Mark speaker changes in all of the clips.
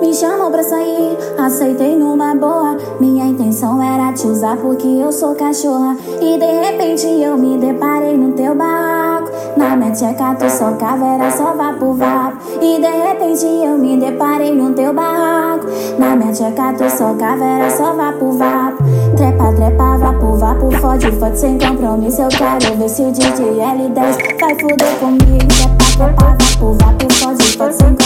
Speaker 1: Me chamou pra sair, aceitei numa boa. Minha intenção era te usar porque eu sou cachorra. E de repente eu me deparei no teu barraco. Na minha tcheca tu só caveira, só vapo vapo. E de repente eu me deparei no teu barraco. Na minha tcheca tu só caveira, só vapo vapo. Trepa, trepa, vapo vapo, fode, fode sem compromisso. Eu quero ver se o DJ L10 vai fuder comigo. Trepa, trepa, vapo vapo, fode, fode sem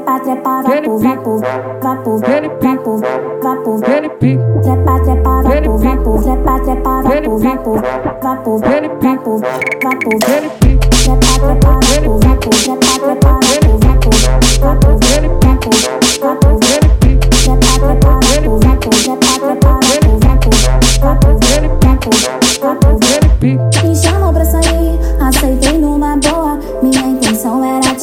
Speaker 1: trepa, trepa, vapo vapo, vapo vapo, vapo Trepa, trepa, vapo vapo, trepa, trepa, vapo vapo, vapo vapo, vapo Trepa,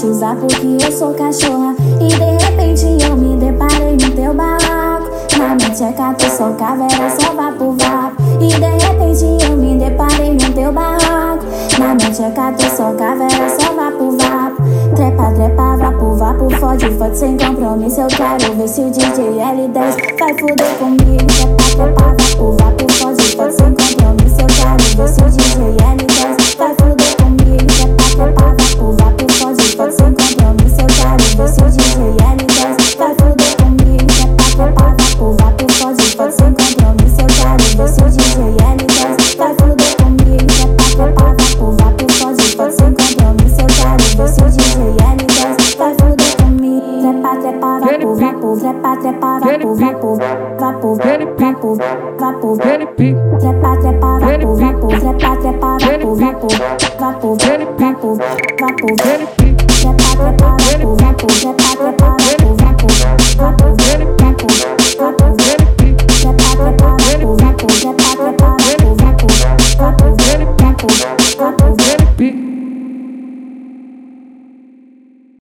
Speaker 1: usar porque eu sou cachorra. E de repente eu me deparei no teu barraco. Na minha tcheca tu só caveira, só vapo vapo. E de repente eu me deparei no teu barraco. Na minha tcheca tu só caveira, só vapo vapo. Trepa, trepa, vapo vapo, fode, fode sem compromisso. Eu quero ver se o DJ L10 vai fuder comigo. Trepa, trepa, compromisso. Eu quero ver se o DJ L10 vai fuder comigo. Vapo vapo, fode, fode sem compromisso. Eu quero ver se o DJ L10 vai fuder comigo. Trepa, trepa, vapo vapo, trepa, trepa, vapo vapo, vapo vapo, vapo Trepa, trepa, vapo vapo, trepa, trepa, vapo vapo, vapo vapo, vapo Trepa, trepa, vapo vapo, trepa, trepa, vapo vapo, vapo I'm a ready